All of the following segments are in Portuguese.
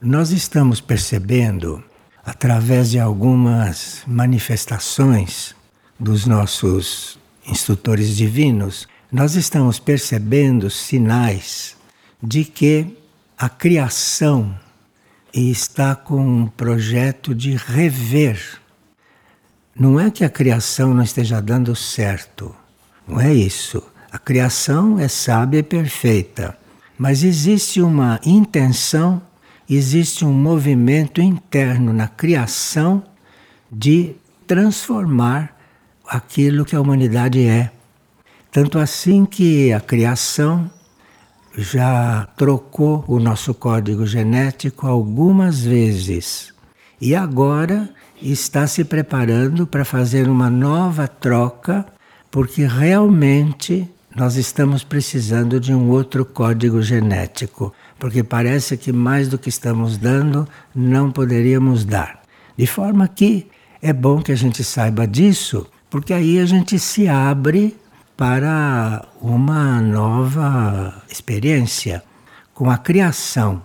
Nós estamos percebendo, através de algumas manifestações dos nossos instrutores divinos, nós estamos percebendo sinais de que a criação está com um projeto de rever. Não é que a criação não esteja dando certo, não é isso. A criação é sábia e perfeita, mas existe uma intenção existe um movimento interno na criação de transformar aquilo que a humanidade é. Tanto assim que a criação já trocou o nosso código genético algumas vezes e agora está se preparando para fazer uma nova troca, porque realmente nós estamos precisando de um outro código genético porque parece que mais do que estamos dando não poderíamos dar. De forma que é bom que a gente saiba disso, porque aí a gente se abre para uma nova experiência com a criação.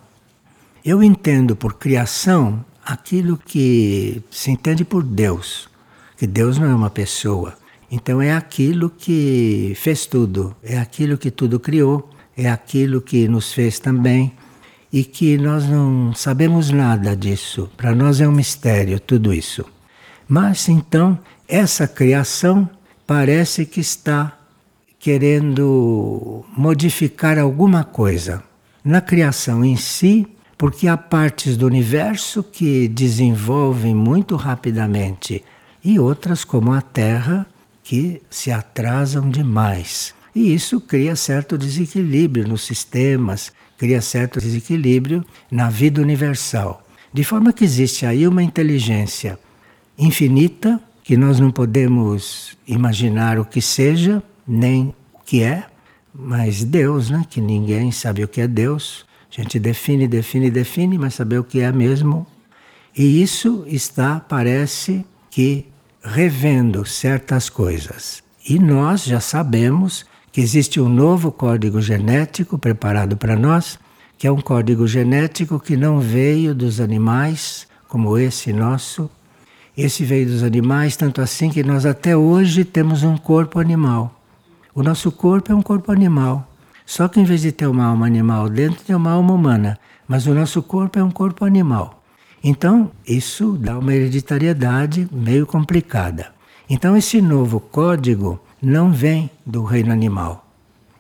Eu entendo por criação aquilo que se entende por Deus, que Deus não é uma pessoa. Então é aquilo que fez tudo, é aquilo que tudo criou é aquilo que nos fez também e que nós não sabemos nada disso. Para nós é um mistério tudo isso. Mas então, essa criação parece que está querendo modificar alguma coisa na criação em si, porque há partes do universo que desenvolvem muito rapidamente e outras, como a Terra, que se atrasam demais. E isso cria certo desequilíbrio nos sistemas, cria certo desequilíbrio na vida universal. De forma que existe aí uma inteligência infinita que nós não podemos imaginar o que seja, nem o que é, mas Deus, né? que ninguém sabe o que é Deus. A gente define, define, define, mas saber o que é mesmo. E isso está, parece que, revendo certas coisas. E nós já sabemos que existe um novo código genético preparado para nós, que é um código genético que não veio dos animais, como esse nosso. Esse veio dos animais, tanto assim que nós até hoje temos um corpo animal. O nosso corpo é um corpo animal. Só que em vez de ter uma alma animal dentro, tem uma alma humana. Mas o nosso corpo é um corpo animal. Então, isso dá uma hereditariedade meio complicada. Então, esse novo código não vem do reino animal.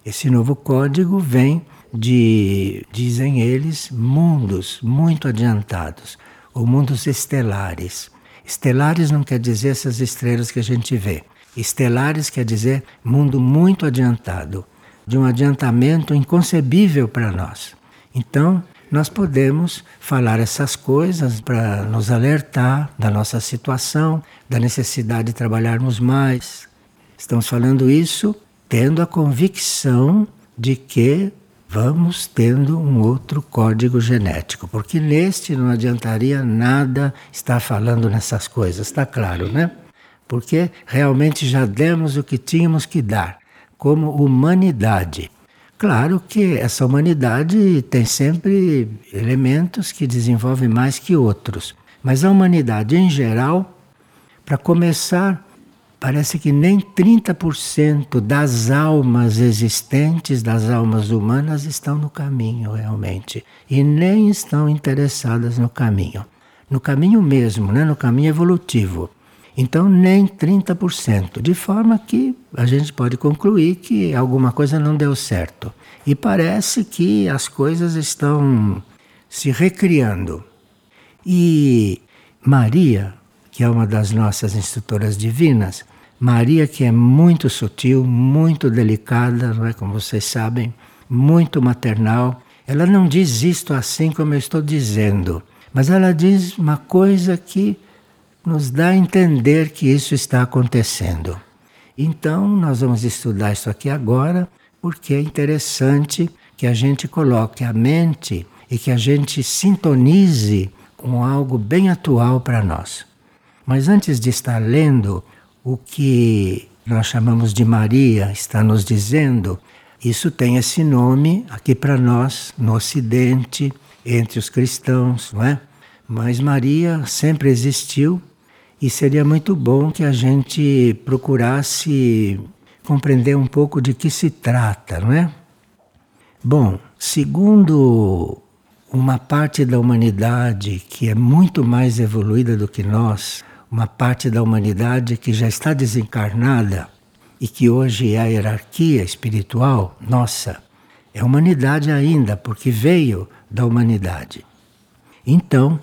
Esse novo código vem de, dizem eles, mundos muito adiantados, ou mundos estelares. Estelares não quer dizer essas estrelas que a gente vê. Estelares quer dizer mundo muito adiantado, de um adiantamento inconcebível para nós. Então, nós podemos falar essas coisas para nos alertar da nossa situação, da necessidade de trabalharmos mais, Estamos falando isso tendo a convicção de que vamos tendo um outro código genético, porque neste não adiantaria nada estar falando nessas coisas, está claro, né? Porque realmente já demos o que tínhamos que dar, como humanidade. Claro que essa humanidade tem sempre elementos que desenvolvem mais que outros, mas a humanidade em geral, para começar, parece que nem 30% das almas existentes, das almas humanas, estão no caminho realmente. E nem estão interessadas no caminho. No caminho mesmo, né? no caminho evolutivo. Então, nem 30%. De forma que a gente pode concluir que alguma coisa não deu certo. E parece que as coisas estão se recriando. E Maria, que é uma das nossas instrutoras divinas, Maria, que é muito sutil, muito delicada, não é como vocês sabem, muito maternal, ela não diz isto assim como eu estou dizendo, mas ela diz uma coisa que nos dá a entender que isso está acontecendo. Então, nós vamos estudar isso aqui agora, porque é interessante que a gente coloque a mente e que a gente sintonize com algo bem atual para nós. Mas antes de estar lendo o que nós chamamos de Maria está nos dizendo, isso tem esse nome aqui para nós, no Ocidente, entre os cristãos, não é? Mas Maria sempre existiu e seria muito bom que a gente procurasse compreender um pouco de que se trata, não é? Bom, segundo uma parte da humanidade que é muito mais evoluída do que nós, uma parte da humanidade que já está desencarnada e que hoje é a hierarquia espiritual nossa, é humanidade ainda, porque veio da humanidade. Então,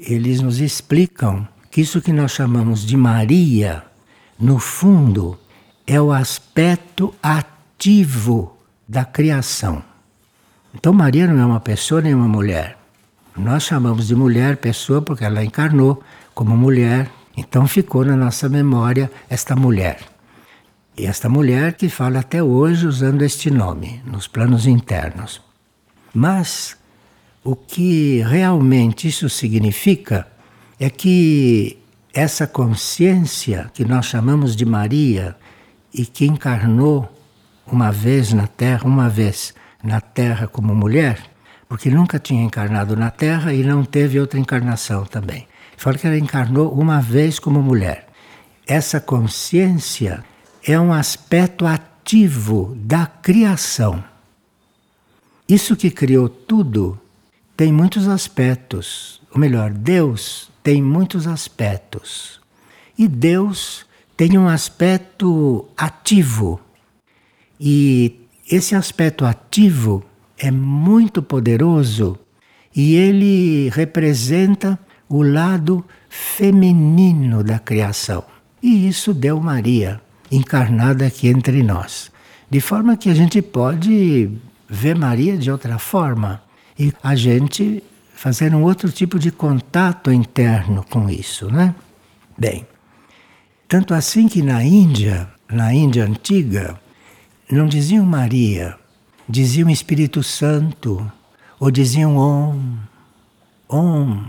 eles nos explicam que isso que nós chamamos de Maria, no fundo, é o aspecto ativo da criação. Então, Maria não é uma pessoa nem uma mulher. Nós chamamos de mulher pessoa porque ela encarnou como mulher, então ficou na nossa memória esta mulher. E esta mulher que fala até hoje usando este nome, nos planos internos. Mas o que realmente isso significa é que essa consciência que nós chamamos de Maria e que encarnou uma vez na Terra, uma vez na Terra como mulher, porque nunca tinha encarnado na Terra e não teve outra encarnação também. Fala que ela encarnou uma vez como mulher. Essa consciência é um aspecto ativo da criação. Isso que criou tudo tem muitos aspectos. Ou melhor, Deus tem muitos aspectos. E Deus tem um aspecto ativo. E esse aspecto ativo é muito poderoso e ele representa o lado feminino da criação. E isso deu Maria, encarnada aqui entre nós. De forma que a gente pode ver Maria de outra forma e a gente fazer um outro tipo de contato interno com isso, né? Bem, tanto assim que na Índia, na Índia antiga, não diziam Maria, diziam Espírito Santo, ou diziam Om. Om,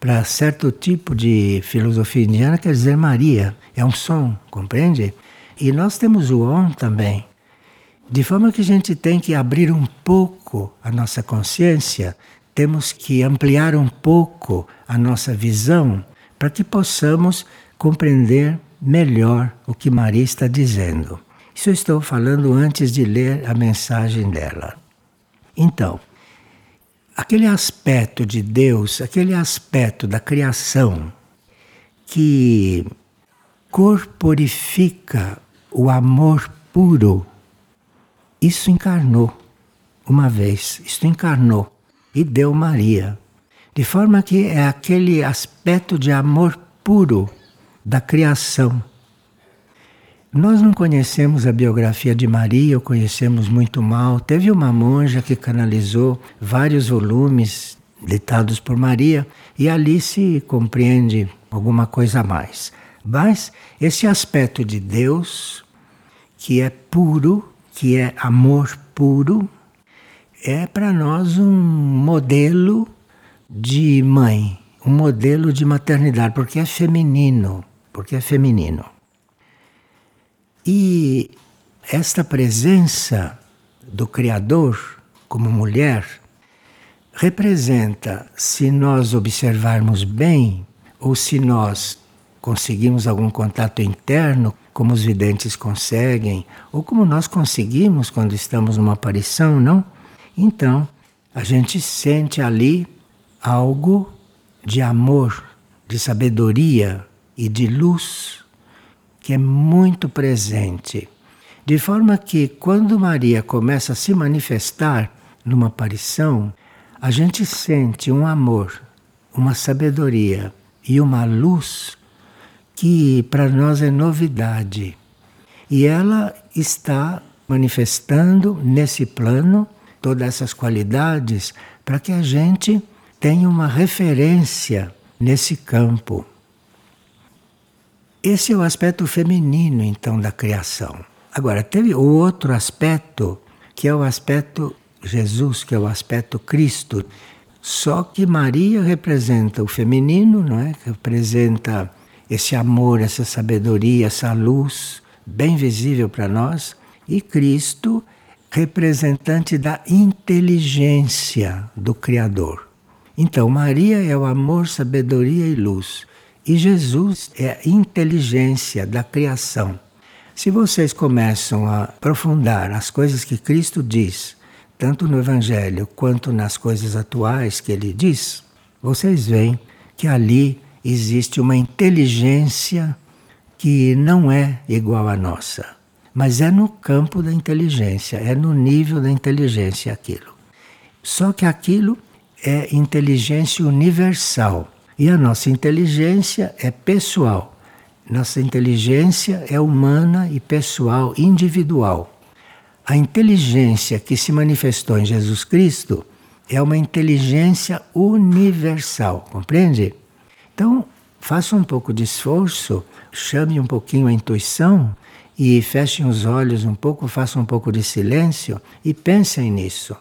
para certo tipo de filosofia indiana, quer dizer Maria, é um som, compreende? E nós temos o Om também. De forma que a gente tem que abrir um pouco a nossa consciência, temos que ampliar um pouco a nossa visão para que possamos compreender melhor o que Maria está dizendo. Isso eu estou falando antes de ler a mensagem dela. Então, aquele aspecto de Deus, aquele aspecto da criação que corporifica o amor puro, isso encarnou uma vez, isso encarnou e deu Maria. De forma que é aquele aspecto de amor puro da criação nós não conhecemos a biografia de Maria, ou conhecemos muito mal. Teve uma monja que canalizou vários volumes ditados por Maria, e ali se compreende alguma coisa a mais. Mas esse aspecto de Deus, que é puro, que é amor puro, é para nós um modelo de mãe, um modelo de maternidade, porque é feminino, porque é feminino. E esta presença do Criador como mulher representa, se nós observarmos bem, ou se nós conseguimos algum contato interno, como os videntes conseguem, ou como nós conseguimos quando estamos numa aparição, não? Então, a gente sente ali algo de amor, de sabedoria e de luz que é muito presente. De forma que quando Maria começa a se manifestar numa aparição, a gente sente um amor, uma sabedoria e uma luz que para nós é novidade. E ela está manifestando nesse plano todas essas qualidades para que a gente tenha uma referência nesse campo. Esse é o aspecto feminino, então, da criação. Agora, teve o outro aspecto, que é o aspecto Jesus, que é o aspecto Cristo. Só que Maria representa o feminino, não é? Representa esse amor, essa sabedoria, essa luz bem visível para nós, e Cristo representante da inteligência do Criador. Então, Maria é o amor, sabedoria e luz. E Jesus é a inteligência da criação. Se vocês começam a aprofundar as coisas que Cristo diz, tanto no Evangelho quanto nas coisas atuais que ele diz, vocês veem que ali existe uma inteligência que não é igual à nossa, mas é no campo da inteligência, é no nível da inteligência aquilo. Só que aquilo é inteligência universal e a nossa inteligência é pessoal. Nossa inteligência é humana e pessoal, individual. A inteligência que se manifestou em Jesus Cristo é uma inteligência universal, compreende? Então, faça um pouco de esforço, chame um pouquinho a intuição e fechem os olhos um pouco, façam um pouco de silêncio e pensem nisso.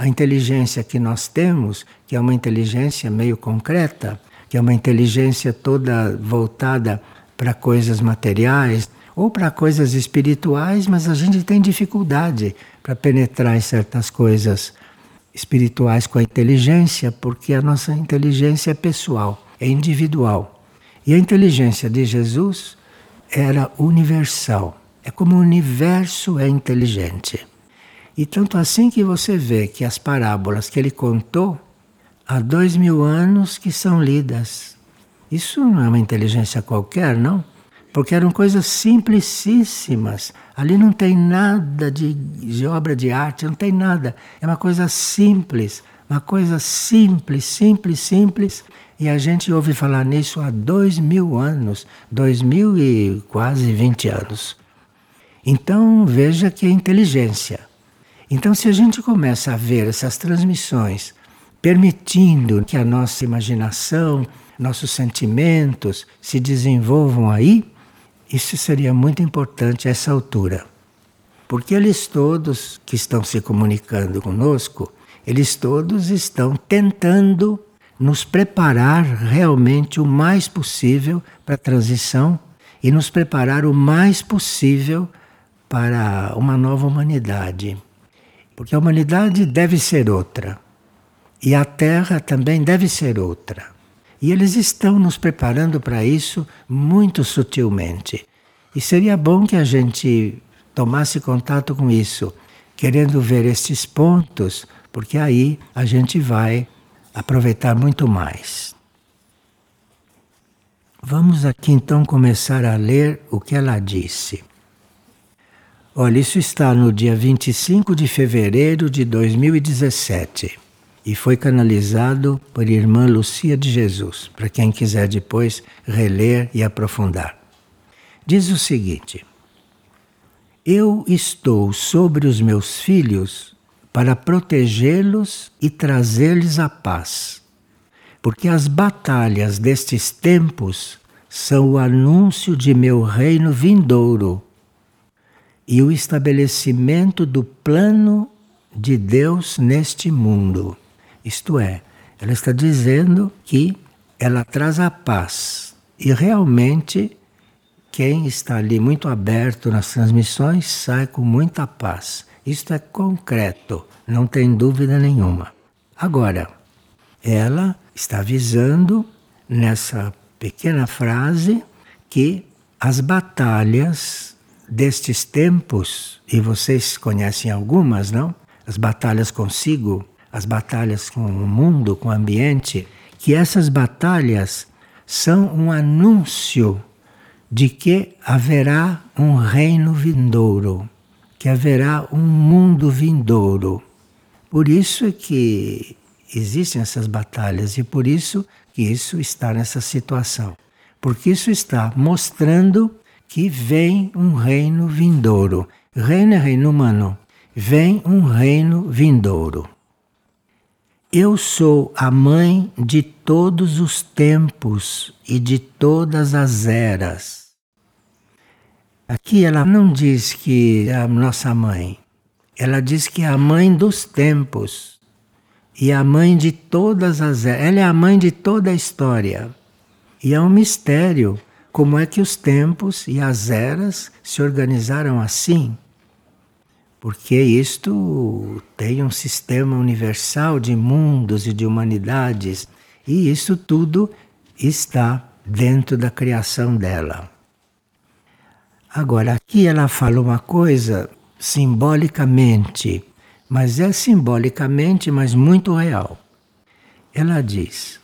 A inteligência que nós temos, que é uma inteligência meio concreta, que é uma inteligência toda voltada para coisas materiais ou para coisas espirituais, mas a gente tem dificuldade para penetrar em certas coisas espirituais com a inteligência, porque a nossa inteligência é pessoal, é individual. E a inteligência de Jesus era universal. É como o universo é inteligente. E tanto assim que você vê que as parábolas que ele contou há dois mil anos que são lidas. Isso não é uma inteligência qualquer, não? Porque eram coisas simplicíssimas. Ali não tem nada de, de obra de arte, não tem nada. É uma coisa simples, uma coisa simples, simples, simples. E a gente ouve falar nisso há dois mil anos, dois mil e quase vinte anos. Então veja que é inteligência. Então, se a gente começa a ver essas transmissões, permitindo que a nossa imaginação, nossos sentimentos se desenvolvam aí, isso seria muito importante a essa altura. Porque eles todos que estão se comunicando conosco, eles todos estão tentando nos preparar realmente o mais possível para a transição e nos preparar o mais possível para uma nova humanidade. Porque a humanidade deve ser outra. E a Terra também deve ser outra. E eles estão nos preparando para isso muito sutilmente. E seria bom que a gente tomasse contato com isso, querendo ver estes pontos, porque aí a gente vai aproveitar muito mais. Vamos aqui então começar a ler o que ela disse. Olha, isso está no dia 25 de fevereiro de 2017 e foi canalizado por irmã Lucia de Jesus, para quem quiser depois reler e aprofundar. Diz o seguinte: Eu estou sobre os meus filhos para protegê-los e trazer-lhes a paz, porque as batalhas destes tempos são o anúncio de meu reino vindouro e o estabelecimento do plano de Deus neste mundo. Isto é, ela está dizendo que ela traz a paz. E realmente, quem está ali muito aberto nas transmissões sai com muita paz. Isto é concreto, não tem dúvida nenhuma. Agora, ela está avisando nessa pequena frase que as batalhas destes tempos, e vocês conhecem algumas, não? As batalhas consigo, as batalhas com o mundo, com o ambiente, que essas batalhas são um anúncio de que haverá um reino vindouro, que haverá um mundo vindouro. Por isso é que existem essas batalhas e por isso que isso está nessa situação. Porque isso está mostrando que vem um reino vindouro. Reino é reino humano. Vem um reino vindouro. Eu sou a mãe de todos os tempos e de todas as eras. Aqui ela não diz que é a nossa mãe, ela diz que é a mãe dos tempos e a mãe de todas as eras. Ela é a mãe de toda a história. E é um mistério como é que os tempos e as eras se organizaram assim. porque isto tem um sistema universal de mundos e de humanidades, e isso tudo está dentro da criação dela. Agora, aqui ela fala uma coisa simbolicamente, mas é simbolicamente, mas muito real. Ela diz: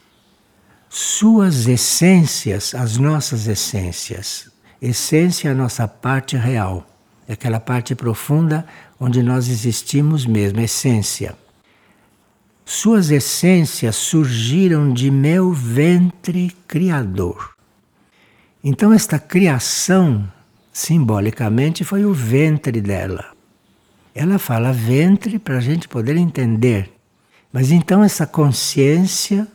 suas essências, as nossas essências, essência é a nossa parte real, é aquela parte profunda onde nós existimos mesmo, essência. Suas essências surgiram de meu ventre criador. Então, esta criação, simbolicamente, foi o ventre dela. Ela fala ventre para a gente poder entender. Mas então, essa consciência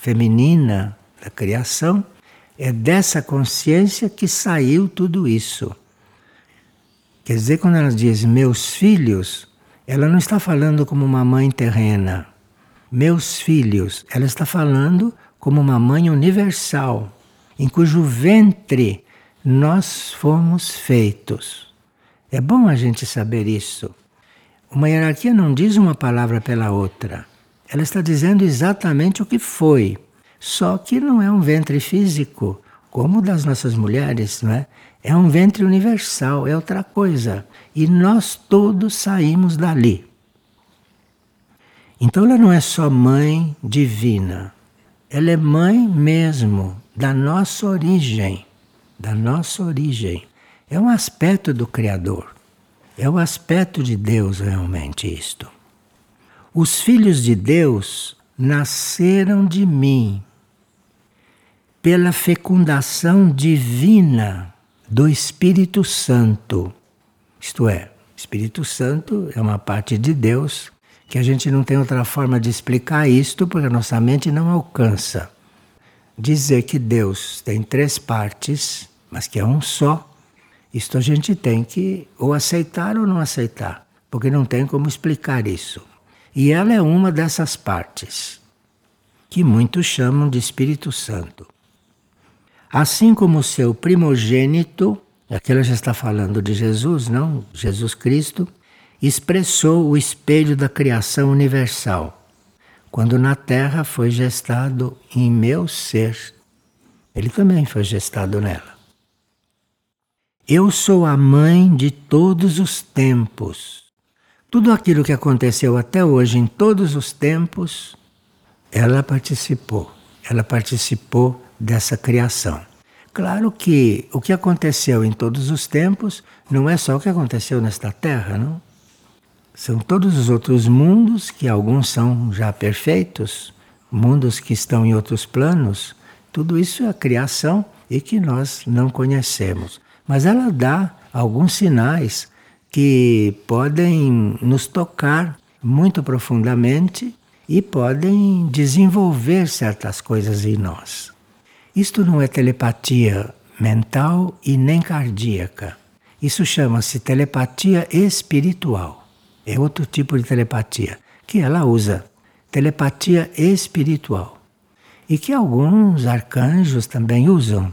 feminina da criação é dessa consciência que saiu tudo isso. Quer dizer, quando ela diz meus filhos, ela não está falando como uma mãe terrena. Meus filhos, ela está falando como uma mãe universal, em cujo ventre nós fomos feitos. É bom a gente saber isso. Uma hierarquia não diz uma palavra pela outra. Ela está dizendo exatamente o que foi. Só que não é um ventre físico, como o das nossas mulheres, não é? É um ventre universal, é outra coisa. E nós todos saímos dali. Então ela não é só mãe divina, ela é mãe mesmo da nossa origem, da nossa origem. É um aspecto do Criador. É um aspecto de Deus realmente isto. Os filhos de Deus nasceram de mim pela fecundação divina do Espírito Santo. Isto é, Espírito Santo é uma parte de Deus que a gente não tem outra forma de explicar isto porque a nossa mente não alcança. Dizer que Deus tem três partes, mas que é um só, isto a gente tem que ou aceitar ou não aceitar, porque não tem como explicar isso. E ela é uma dessas partes, que muitos chamam de Espírito Santo. Assim como seu primogênito, aqui ela já está falando de Jesus, não? Jesus Cristo, expressou o espelho da criação universal, quando na terra foi gestado em meu ser. Ele também foi gestado nela. Eu sou a mãe de todos os tempos. Tudo aquilo que aconteceu até hoje, em todos os tempos, ela participou. Ela participou dessa criação. Claro que o que aconteceu em todos os tempos não é só o que aconteceu nesta Terra, não? São todos os outros mundos que alguns são já perfeitos, mundos que estão em outros planos. Tudo isso é a criação e que nós não conhecemos. Mas ela dá alguns sinais que podem nos tocar muito profundamente e podem desenvolver certas coisas em nós. Isto não é telepatia mental e nem cardíaca. Isso chama-se telepatia espiritual. É outro tipo de telepatia que ela usa. Telepatia espiritual. E que alguns arcanjos também usam.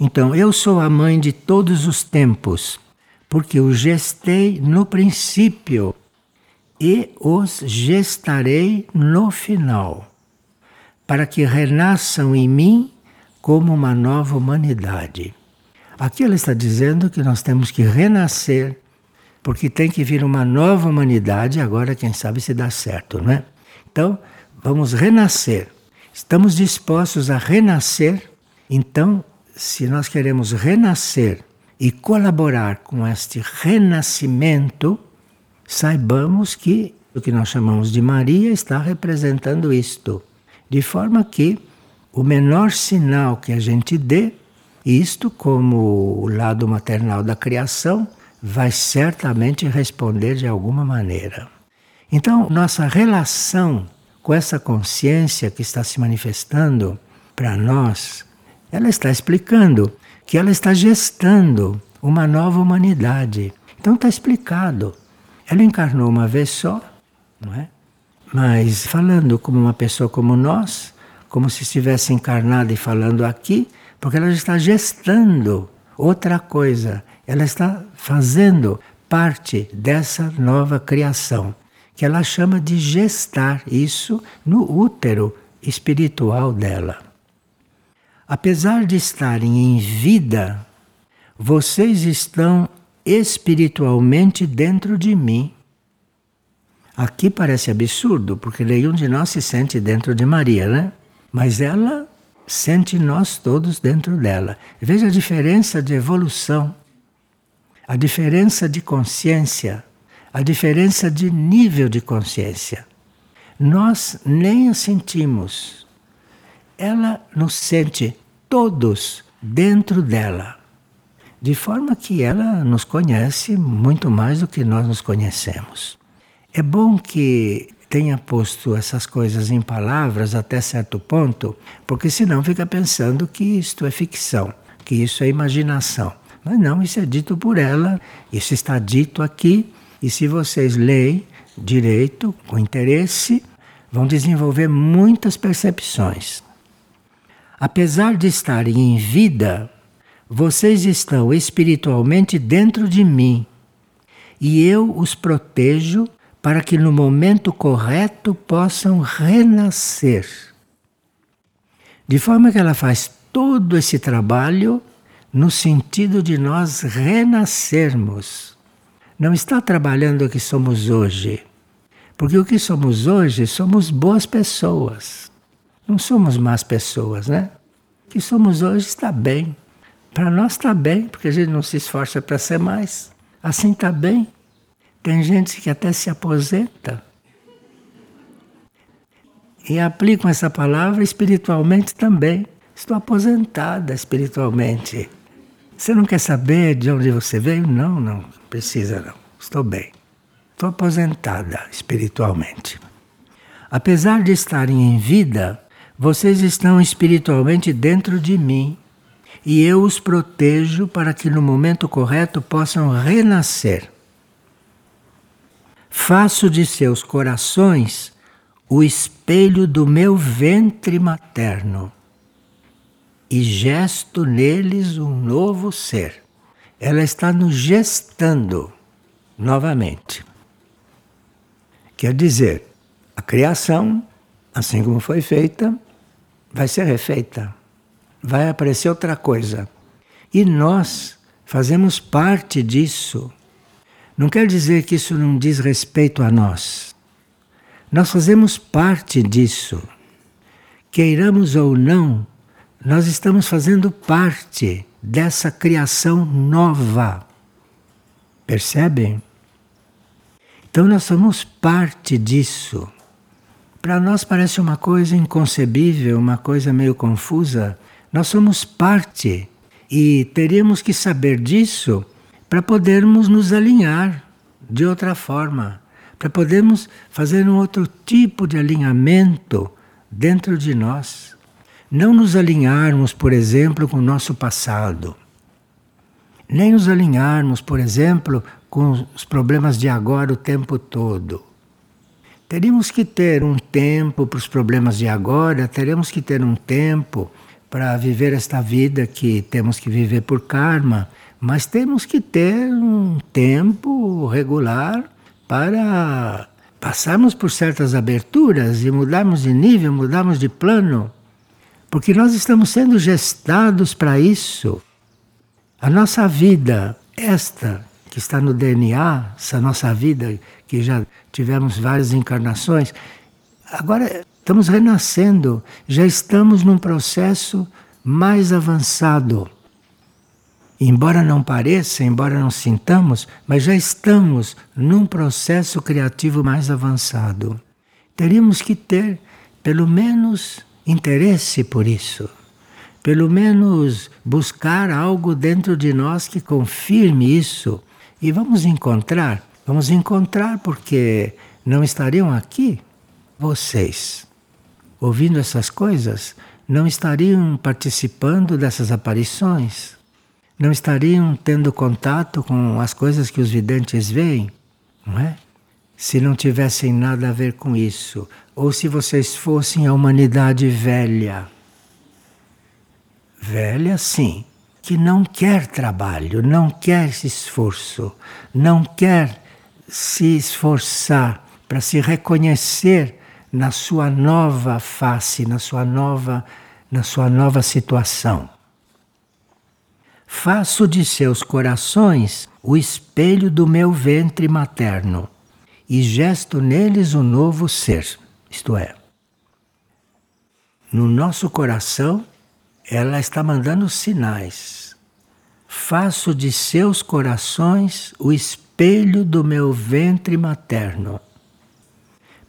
Então, eu sou a mãe de todos os tempos, porque o gestei no princípio e os gestarei no final para que renasçam em mim como uma nova humanidade. Aqui ela está dizendo que nós temos que renascer, porque tem que vir uma nova humanidade, agora quem sabe se dá certo, não é? Então, vamos renascer. Estamos dispostos a renascer, então, se nós queremos renascer e colaborar com este renascimento, saibamos que o que nós chamamos de Maria está representando isto. De forma que o menor sinal que a gente dê, isto como o lado maternal da criação, vai certamente responder de alguma maneira. Então, nossa relação com essa consciência que está se manifestando para nós, ela está explicando que ela está gestando uma nova humanidade. Então está explicado. Ela encarnou uma vez só, não é? Mas falando como uma pessoa como nós, como se estivesse encarnada e falando aqui, porque ela está gestando outra coisa. Ela está fazendo parte dessa nova criação, que ela chama de gestar isso no útero espiritual dela. Apesar de estarem em vida, vocês estão espiritualmente dentro de mim. Aqui parece absurdo, porque nenhum de nós se sente dentro de Maria, né? Mas ela sente nós todos dentro dela. Veja a diferença de evolução, a diferença de consciência, a diferença de nível de consciência. Nós nem a sentimos. Ela nos sente todos dentro dela. De forma que ela nos conhece muito mais do que nós nos conhecemos. É bom que tenha posto essas coisas em palavras até certo ponto, porque senão fica pensando que isto é ficção, que isso é imaginação. Mas não, isso é dito por ela, isso está dito aqui, e se vocês leem direito, com interesse, vão desenvolver muitas percepções. Apesar de estarem em vida, vocês estão espiritualmente dentro de mim e eu os protejo para que no momento correto possam renascer. De forma que ela faz todo esse trabalho no sentido de nós renascermos. Não está trabalhando o que somos hoje. Porque o que somos hoje somos boas pessoas. Não somos más pessoas, né? O que somos hoje está bem. Para nós está bem, porque a gente não se esforça para ser mais. Assim está bem. Tem gente que até se aposenta. E aplicam essa palavra espiritualmente também. Estou aposentada espiritualmente. Você não quer saber de onde você veio? Não, não precisa não. Estou bem. Estou aposentada espiritualmente. Apesar de estarem em vida, vocês estão espiritualmente dentro de mim e eu os protejo para que no momento correto possam renascer. Faço de seus corações o espelho do meu ventre materno e gesto neles um novo ser. Ela está nos gestando novamente. Quer dizer, a criação, assim como foi feita, vai ser refeita. Vai aparecer outra coisa. E nós fazemos parte disso. Não quer dizer que isso não diz respeito a nós. Nós fazemos parte disso. Queiramos ou não, nós estamos fazendo parte dessa criação nova. Percebem? Então nós somos parte disso. Para nós parece uma coisa inconcebível, uma coisa meio confusa. Nós somos parte e teríamos que saber disso para podermos nos alinhar de outra forma, para podermos fazer um outro tipo de alinhamento dentro de nós. Não nos alinharmos, por exemplo, com o nosso passado. Nem nos alinharmos, por exemplo, com os problemas de agora o tempo todo. Teríamos que ter um tempo para os problemas de agora, teremos que ter um tempo para viver esta vida que temos que viver por karma, mas temos que ter um tempo regular para passarmos por certas aberturas e mudarmos de nível, mudarmos de plano, porque nós estamos sendo gestados para isso. A nossa vida, esta que está no DNA, essa nossa vida que já tivemos várias encarnações, agora estamos renascendo, já estamos num processo mais avançado. Embora não pareça, embora não sintamos, mas já estamos num processo criativo mais avançado. Teríamos que ter, pelo menos, interesse por isso. Pelo menos buscar algo dentro de nós que confirme isso e vamos encontrar, vamos encontrar porque não estariam aqui vocês ouvindo essas coisas, não estariam participando dessas aparições, não estariam tendo contato com as coisas que os videntes veem, não é? Se não tivessem nada a ver com isso, ou se vocês fossem a humanidade velha. Velha, sim, que não quer trabalho, não quer esse esforço, não quer se esforçar para se reconhecer na sua nova face, na sua nova, na sua nova situação. Faço de seus corações o espelho do meu ventre materno e gesto neles um novo ser, isto é, no nosso coração ela está mandando sinais. Faço de seus corações o espelho do meu ventre materno.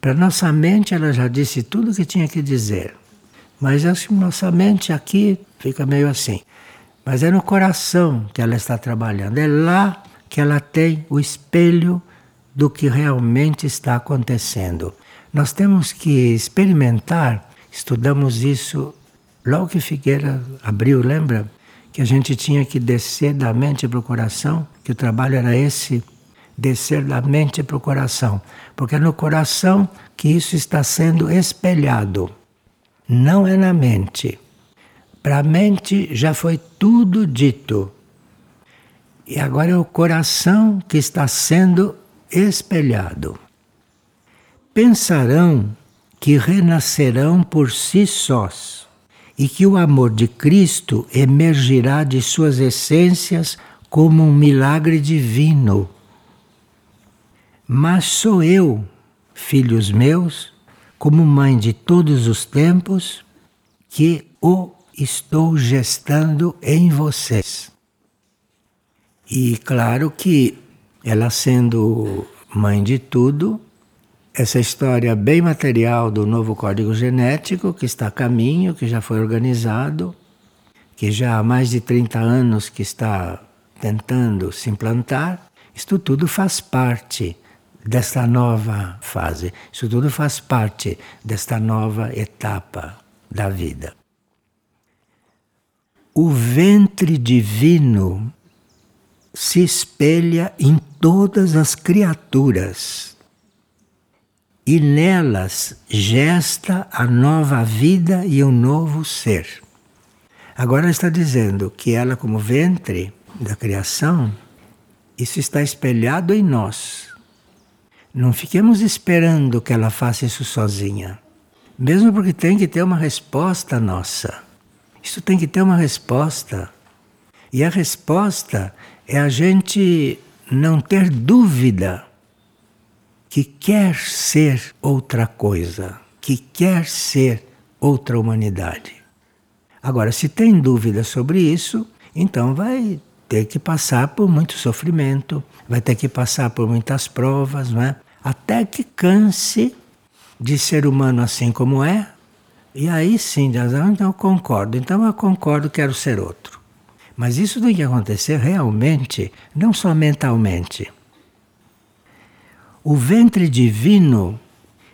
Para nossa mente, ela já disse tudo o que tinha que dizer. Mas assim, nossa mente aqui fica meio assim. Mas é no coração que ela está trabalhando. É lá que ela tem o espelho do que realmente está acontecendo. Nós temos que experimentar, estudamos isso Logo que Figueira abriu, lembra? Que a gente tinha que descer da mente para o coração, que o trabalho era esse, descer da mente para o coração. Porque é no coração que isso está sendo espelhado, não é na mente. Para a mente já foi tudo dito. E agora é o coração que está sendo espelhado. Pensarão que renascerão por si sós e que o amor de Cristo emergirá de suas essências como um milagre divino. Mas sou eu, filhos meus, como mãe de todos os tempos, que o estou gestando em vocês. E claro que ela sendo mãe de tudo, essa história bem material do novo código genético, que está a caminho, que já foi organizado, que já há mais de 30 anos que está tentando se implantar, isto tudo faz parte desta nova fase, isso tudo faz parte desta nova etapa da vida. O ventre divino se espelha em todas as criaturas e nelas gesta a nova vida e o um novo ser. Agora está dizendo que ela, como ventre da criação, isso está espelhado em nós. Não fiquemos esperando que ela faça isso sozinha. Mesmo porque tem que ter uma resposta nossa. Isso tem que ter uma resposta. E a resposta é a gente não ter dúvida que quer ser outra coisa, que quer ser outra humanidade. Agora, se tem dúvida sobre isso, então vai ter que passar por muito sofrimento, vai ter que passar por muitas provas, não é? até que canse de ser humano assim como é, e aí sim, então eu concordo, então eu concordo, quero ser outro. Mas isso tem que acontecer realmente, não só mentalmente. O ventre divino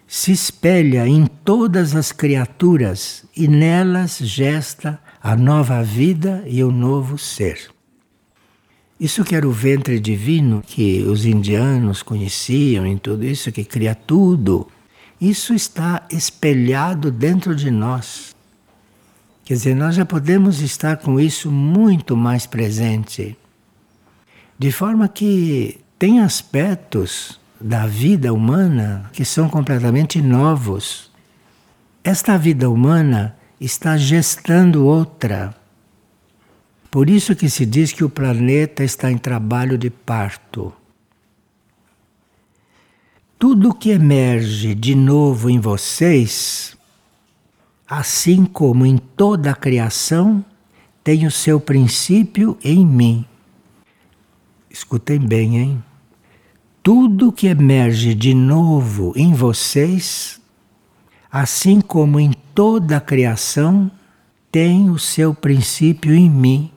se espelha em todas as criaturas e nelas gesta a nova vida e o novo ser. Isso que era o ventre divino que os indianos conheciam em tudo isso, que cria tudo, isso está espelhado dentro de nós. Quer dizer, nós já podemos estar com isso muito mais presente. De forma que tem aspectos da vida humana que são completamente novos. Esta vida humana está gestando outra. Por isso que se diz que o planeta está em trabalho de parto. Tudo que emerge de novo em vocês, assim como em toda a criação, tem o seu princípio em mim. Escutem bem, hein? Tudo que emerge de novo em vocês, assim como em toda a criação, tem o seu princípio em mim.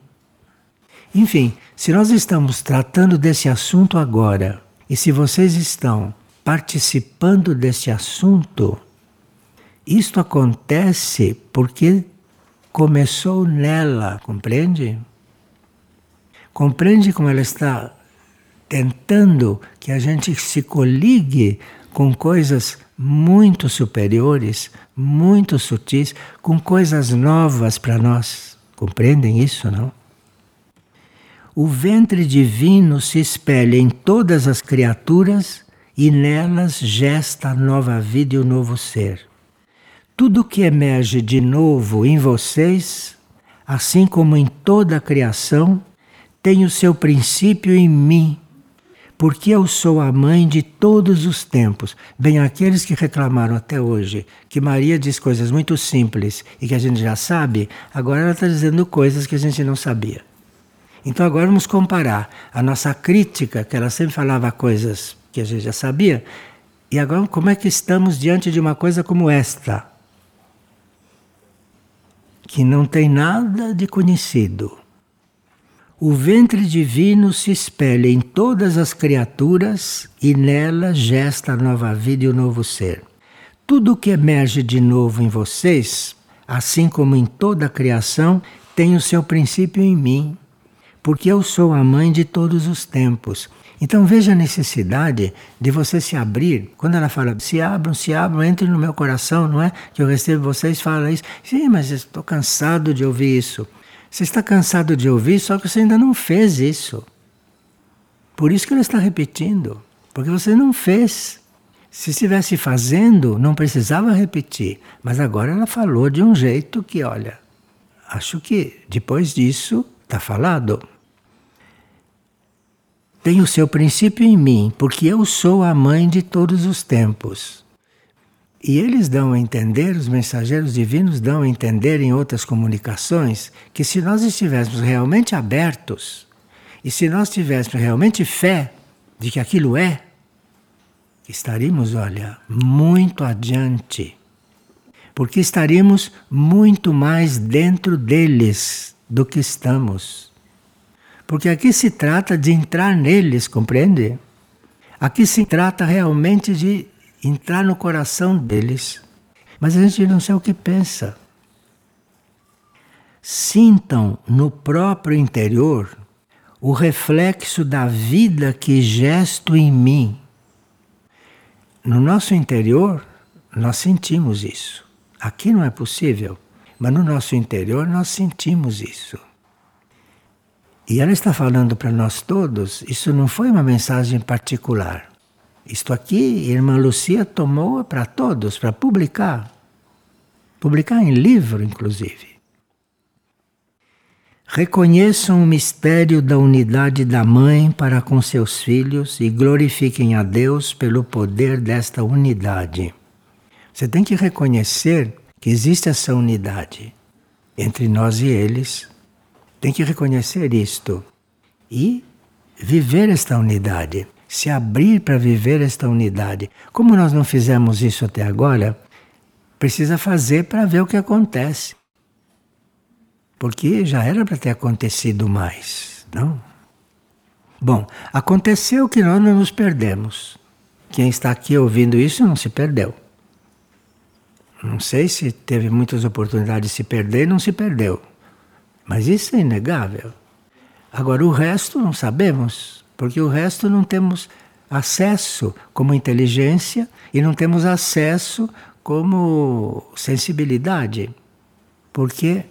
Enfim, se nós estamos tratando desse assunto agora, e se vocês estão participando desse assunto, isto acontece porque começou nela, compreende? Compreende como ela está tentando que a gente se coligue com coisas muito superiores, muito sutis, com coisas novas para nós. Compreendem isso, não? o ventre divino se espelha em todas as criaturas e nelas gesta a nova vida e o novo ser. Tudo que emerge de novo em vocês, assim como em toda a criação, tem o seu princípio em mim, porque eu sou a mãe de todos os tempos. Bem, aqueles que reclamaram até hoje que Maria diz coisas muito simples e que a gente já sabe, agora ela está dizendo coisas que a gente não sabia. Então agora vamos comparar a nossa crítica, que ela sempre falava coisas que a gente já sabia, e agora como é que estamos diante de uma coisa como esta, que não tem nada de conhecido. O ventre divino se espelha em todas as criaturas e nela gesta a nova vida e o novo ser. Tudo que emerge de novo em vocês, assim como em toda a criação, tem o seu princípio em mim, porque eu sou a mãe de todos os tempos. Então veja a necessidade de você se abrir. Quando ela fala, se abram, se abram, entre no meu coração, não é? Que eu recebo vocês, fala isso. Sim, mas estou cansado de ouvir isso. Você está cansado de ouvir, só que você ainda não fez isso. Por isso que ele está repetindo, porque você não fez. Se estivesse fazendo, não precisava repetir. Mas agora ela falou de um jeito que, olha, acho que depois disso está falado. Tem o seu princípio em mim, porque eu sou a mãe de todos os tempos. E eles dão a entender, os mensageiros divinos dão a entender em outras comunicações, que se nós estivéssemos realmente abertos, e se nós tivéssemos realmente fé de que aquilo é, estaríamos, olha, muito adiante. Porque estaríamos muito mais dentro deles do que estamos. Porque aqui se trata de entrar neles, compreende? Aqui se trata realmente de entrar no coração deles. Mas a gente não sabe o que pensa. Sintam no próprio interior o reflexo da vida que gesto em mim. No nosso interior, nós sentimos isso. Aqui não é possível, mas no nosso interior nós sentimos isso. E ela está falando para nós todos, isso não foi uma mensagem particular. Isto aqui, irmã Lucia tomou para todos, para publicar. Publicar em livro, inclusive. Reconheçam o mistério da unidade da mãe para com seus filhos e glorifiquem a Deus pelo poder desta unidade. Você tem que reconhecer que existe essa unidade entre nós e eles. Tem que reconhecer isto e viver esta unidade se abrir para viver esta unidade. Como nós não fizemos isso até agora, precisa fazer para ver o que acontece. Porque já era para ter acontecido mais, não? Bom, aconteceu que nós não nos perdemos. Quem está aqui ouvindo isso não se perdeu. Não sei se teve muitas oportunidades de se perder, não se perdeu. Mas isso é inegável. Agora, o resto não sabemos porque o resto não temos acesso como inteligência e não temos acesso como sensibilidade, porque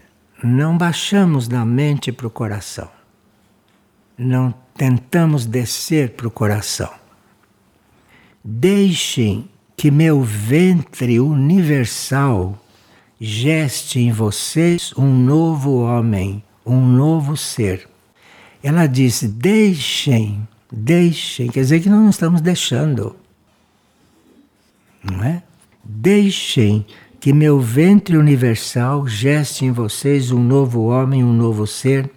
não baixamos da mente para o coração, não tentamos descer para o coração. Deixem que meu ventre universal geste em vocês um novo homem, um novo ser. Ela disse: deixem, deixem, quer dizer que nós não estamos deixando. Não é? Deixem que meu ventre universal geste em vocês um novo homem, um novo ser,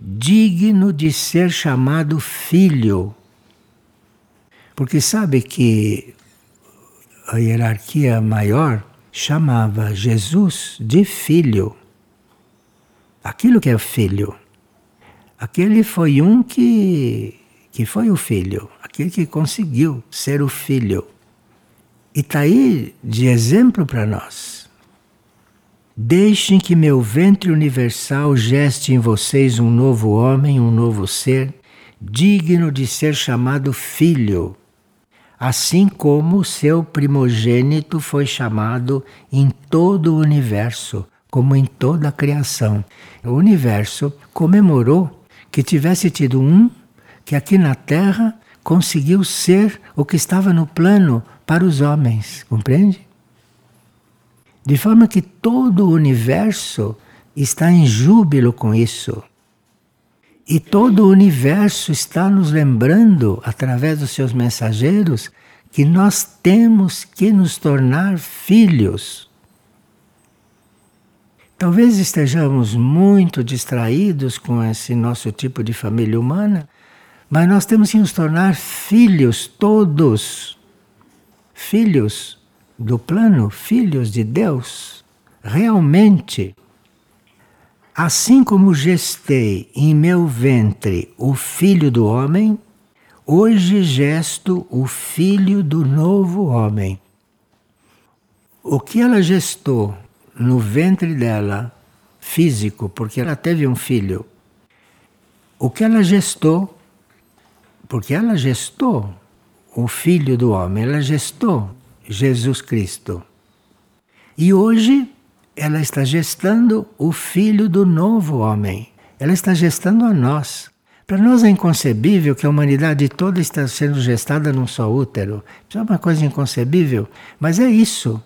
digno de ser chamado filho. Porque sabe que a hierarquia maior chamava Jesus de filho. Aquilo que é filho. Aquele foi um que, que foi o filho, aquele que conseguiu ser o filho. E está aí de exemplo para nós. Deixem que meu ventre universal geste em vocês um novo homem, um novo ser, digno de ser chamado filho, assim como seu primogênito foi chamado em todo o universo, como em toda a criação. O universo comemorou que tivesse tido um que aqui na Terra conseguiu ser o que estava no plano para os homens, compreende? De forma que todo o universo está em júbilo com isso. E todo o universo está nos lembrando, através dos seus mensageiros, que nós temos que nos tornar filhos. Talvez estejamos muito distraídos com esse nosso tipo de família humana, mas nós temos que nos tornar filhos todos. Filhos do plano, filhos de Deus. Realmente. Assim como gestei em meu ventre o filho do homem, hoje gesto o filho do novo homem. O que ela gestou no ventre dela, físico, porque ela teve um filho, o que ela gestou, porque ela gestou o filho do homem, ela gestou Jesus Cristo. E hoje ela está gestando o filho do novo homem. Ela está gestando a nós. Para nós é inconcebível que a humanidade toda está sendo gestada num só útero. Isso é uma coisa inconcebível, mas é isso.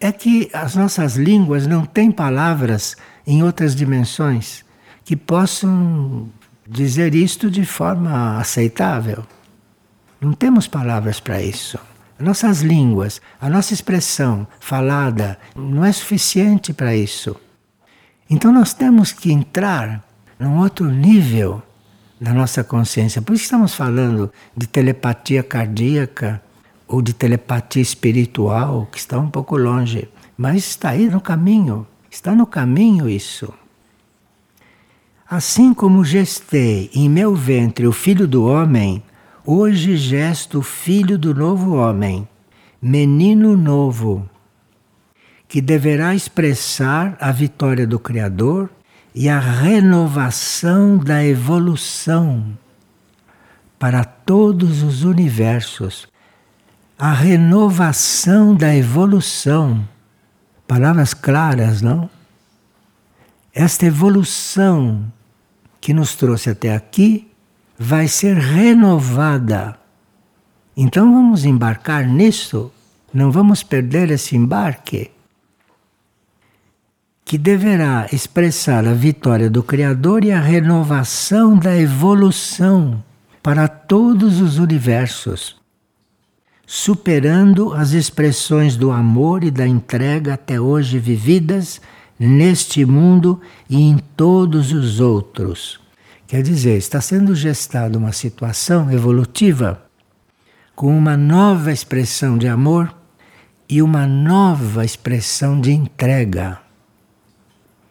É que as nossas línguas não têm palavras em outras dimensões que possam dizer isto de forma aceitável. Não temos palavras para isso. Nossas línguas, a nossa expressão falada não é suficiente para isso. Então nós temos que entrar num outro nível da nossa consciência. Por isso estamos falando de telepatia cardíaca ou de telepatia espiritual, que está um pouco longe, mas está aí no caminho. Está no caminho isso. Assim como gestei em meu ventre o filho do homem, Hoje gesto o filho do novo homem, menino novo, que deverá expressar a vitória do Criador e a renovação da evolução para todos os universos. A renovação da evolução. Palavras claras, não? Esta evolução que nos trouxe até aqui vai ser renovada. Então vamos embarcar nisso, não vamos perder esse embarque, que deverá expressar a vitória do Criador e a renovação da evolução para todos os universos, superando as expressões do amor e da entrega até hoje vividas neste mundo e em todos os outros. Quer dizer, está sendo gestada uma situação evolutiva com uma nova expressão de amor e uma nova expressão de entrega.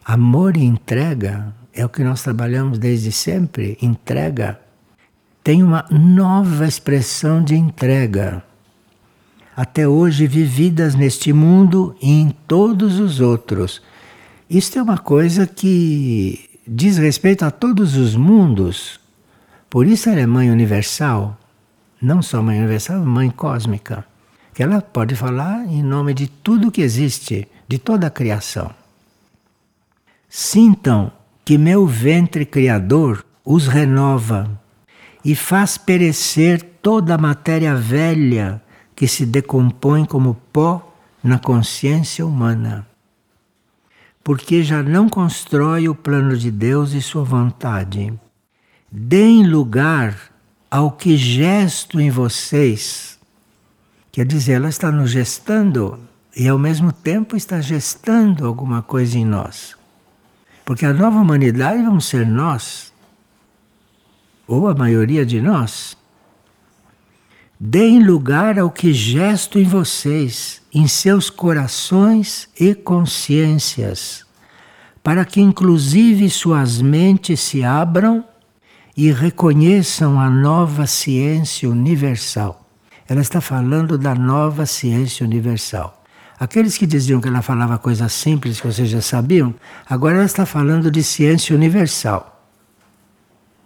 Amor e entrega é o que nós trabalhamos desde sempre entrega. Tem uma nova expressão de entrega. Até hoje vividas neste mundo e em todos os outros. Isto é uma coisa que diz respeito a todos os mundos. Por isso ela é mãe universal, não só mãe universal, mãe cósmica. Que ela pode falar em nome de tudo que existe, de toda a criação. Sintam que meu ventre criador os renova e faz perecer toda a matéria velha que se decompõe como pó na consciência humana porque já não constrói o plano de Deus e sua vontade. Deem lugar ao que gesto em vocês. Quer dizer, ela está nos gestando e ao mesmo tempo está gestando alguma coisa em nós. Porque a nova humanidade vamos ser nós, ou a maioria de nós. Deem lugar ao que gesto em vocês, em seus corações e consciências, para que inclusive suas mentes se abram e reconheçam a nova ciência universal. Ela está falando da nova ciência universal. Aqueles que diziam que ela falava coisas simples que vocês já sabiam, agora ela está falando de ciência universal.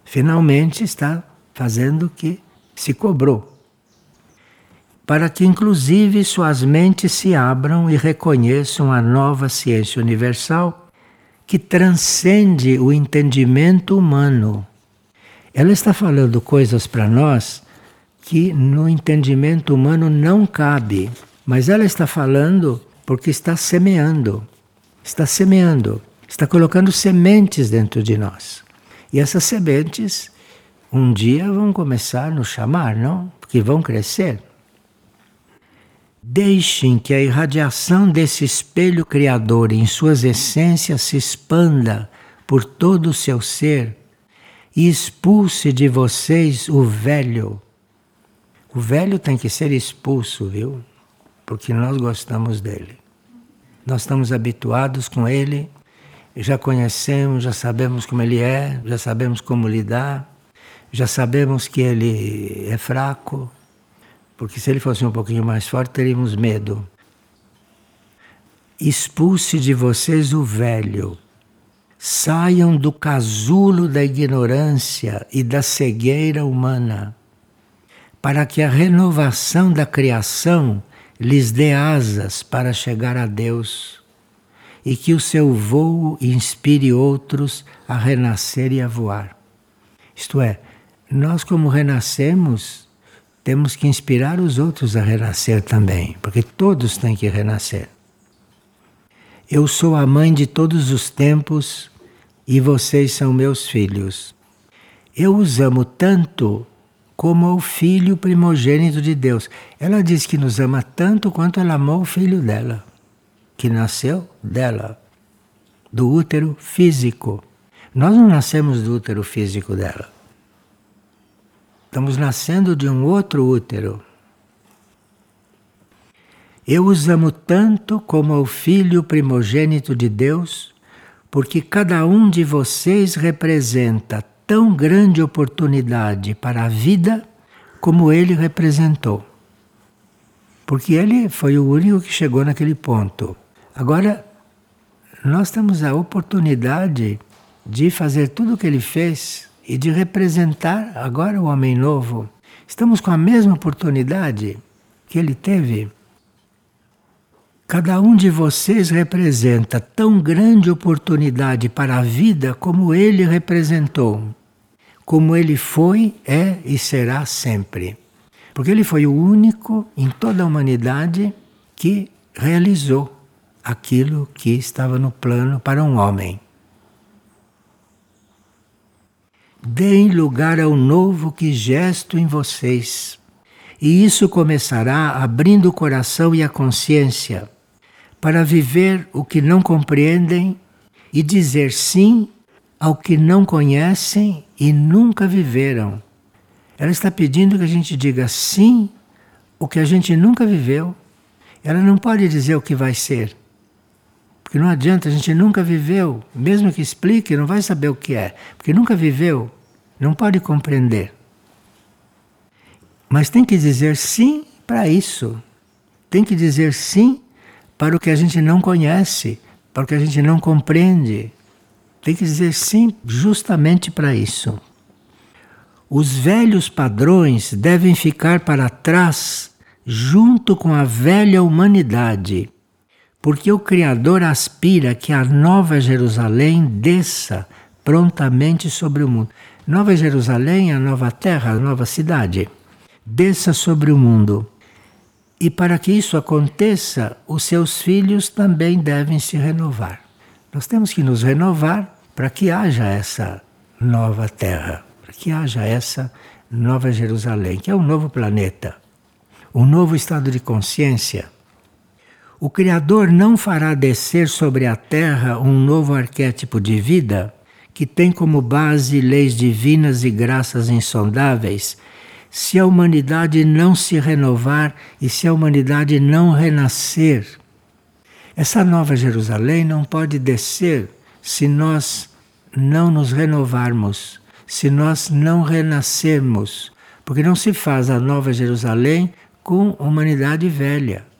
Finalmente está fazendo o que se cobrou para que inclusive suas mentes se abram e reconheçam a nova ciência universal que transcende o entendimento humano ela está falando coisas para nós que no entendimento humano não cabe, mas ela está falando porque está semeando. Está semeando, está colocando sementes dentro de nós. E essas sementes um dia vão começar a nos chamar, não? Porque vão crescer. Deixem que a irradiação desse espelho criador em suas essências se expanda por todo o seu ser e expulse de vocês o velho. O velho tem que ser expulso, viu? Porque nós gostamos dele. Nós estamos habituados com ele, já conhecemos, já sabemos como ele é, já sabemos como lidar, já sabemos que ele é fraco, porque se ele fosse um pouquinho mais forte, teríamos medo. Expulse de vocês o velho Saiam do casulo da ignorância e da cegueira humana, para que a renovação da criação lhes dê asas para chegar a Deus e que o seu voo inspire outros a renascer e a voar. Isto é, nós, como renascemos, temos que inspirar os outros a renascer também, porque todos têm que renascer. Eu sou a mãe de todos os tempos e vocês são meus filhos. Eu os amo tanto como o filho primogênito de Deus. Ela diz que nos ama tanto quanto ela amou o filho dela, que nasceu dela, do útero físico. Nós não nascemos do útero físico dela. Estamos nascendo de um outro útero. Eu os amo tanto como o filho primogênito de Deus porque cada um de vocês representa tão grande oportunidade para a vida como ele representou. Porque ele foi o único que chegou naquele ponto. Agora, nós temos a oportunidade de fazer tudo o que ele fez e de representar agora o homem novo. Estamos com a mesma oportunidade que ele teve. Cada um de vocês representa tão grande oportunidade para a vida como ele representou, como ele foi, é e será sempre. Porque ele foi o único em toda a humanidade que realizou aquilo que estava no plano para um homem. Deem lugar ao novo que gesto em vocês. E isso começará abrindo o coração e a consciência para viver o que não compreendem e dizer sim ao que não conhecem e nunca viveram. Ela está pedindo que a gente diga sim o que a gente nunca viveu. Ela não pode dizer o que vai ser. Porque não adianta, a gente nunca viveu. Mesmo que explique, não vai saber o que é. Porque nunca viveu, não pode compreender. Mas tem que dizer sim para isso. Tem que dizer sim para o que a gente não conhece, para o que a gente não compreende. Tem que dizer sim justamente para isso. Os velhos padrões devem ficar para trás junto com a velha humanidade, porque o Criador aspira que a Nova Jerusalém desça prontamente sobre o mundo. Nova Jerusalém é a nova terra, a nova cidade. Desça sobre o mundo. E para que isso aconteça, os seus filhos também devem se renovar. Nós temos que nos renovar para que haja essa nova terra, para que haja essa nova Jerusalém, que é um novo planeta, um novo estado de consciência. O Criador não fará descer sobre a terra um novo arquétipo de vida que tem como base leis divinas e graças insondáveis se a humanidade não se renovar e se a humanidade não renascer. Essa nova Jerusalém não pode descer se nós não nos renovarmos, se nós não renascermos, porque não se faz a nova Jerusalém com humanidade velha.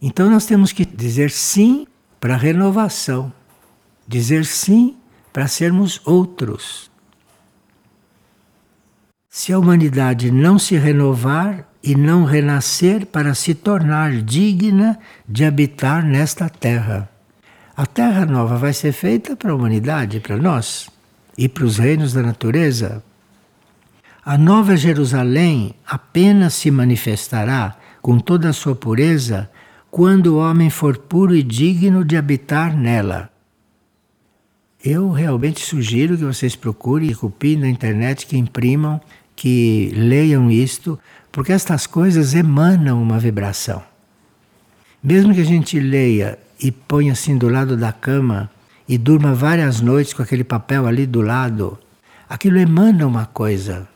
Então nós temos que dizer sim para a renovação, dizer sim para sermos outros. Se a humanidade não se renovar e não renascer para se tornar digna de habitar nesta terra. A terra nova vai ser feita para a humanidade, para nós. e para os reinos da natureza. A nova Jerusalém apenas se manifestará com toda a sua pureza quando o homem for puro e digno de habitar nela. Eu realmente sugiro que vocês procurem, que copiem na internet, que imprimam, que leiam isto, porque estas coisas emanam uma vibração. Mesmo que a gente leia e ponha assim do lado da cama e durma várias noites com aquele papel ali do lado, aquilo emana uma coisa.